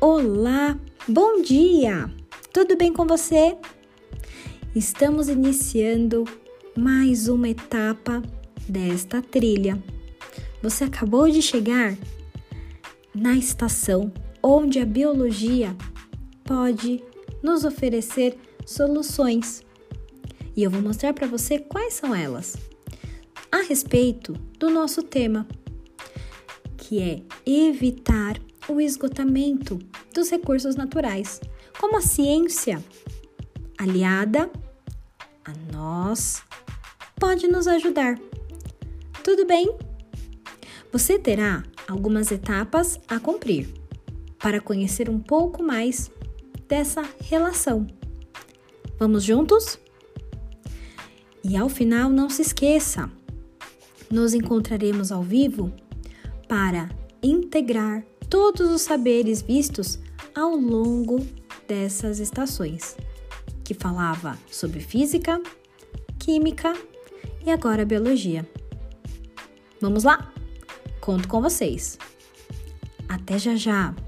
Olá, bom dia! Tudo bem com você? Estamos iniciando mais uma etapa desta trilha. Você acabou de chegar na estação onde a biologia pode nos oferecer soluções. E eu vou mostrar para você quais são elas. A respeito do nosso tema, que é evitar o esgotamento dos recursos naturais, como a ciência aliada a nós pode nos ajudar. Tudo bem? Você terá algumas etapas a cumprir para conhecer um pouco mais dessa relação. Vamos juntos? E ao final, não se esqueça, nos encontraremos ao vivo para integrar todos os saberes vistos ao longo dessas estações, que falava sobre física, química e agora biologia. Vamos lá? Conto com vocês. Até já já!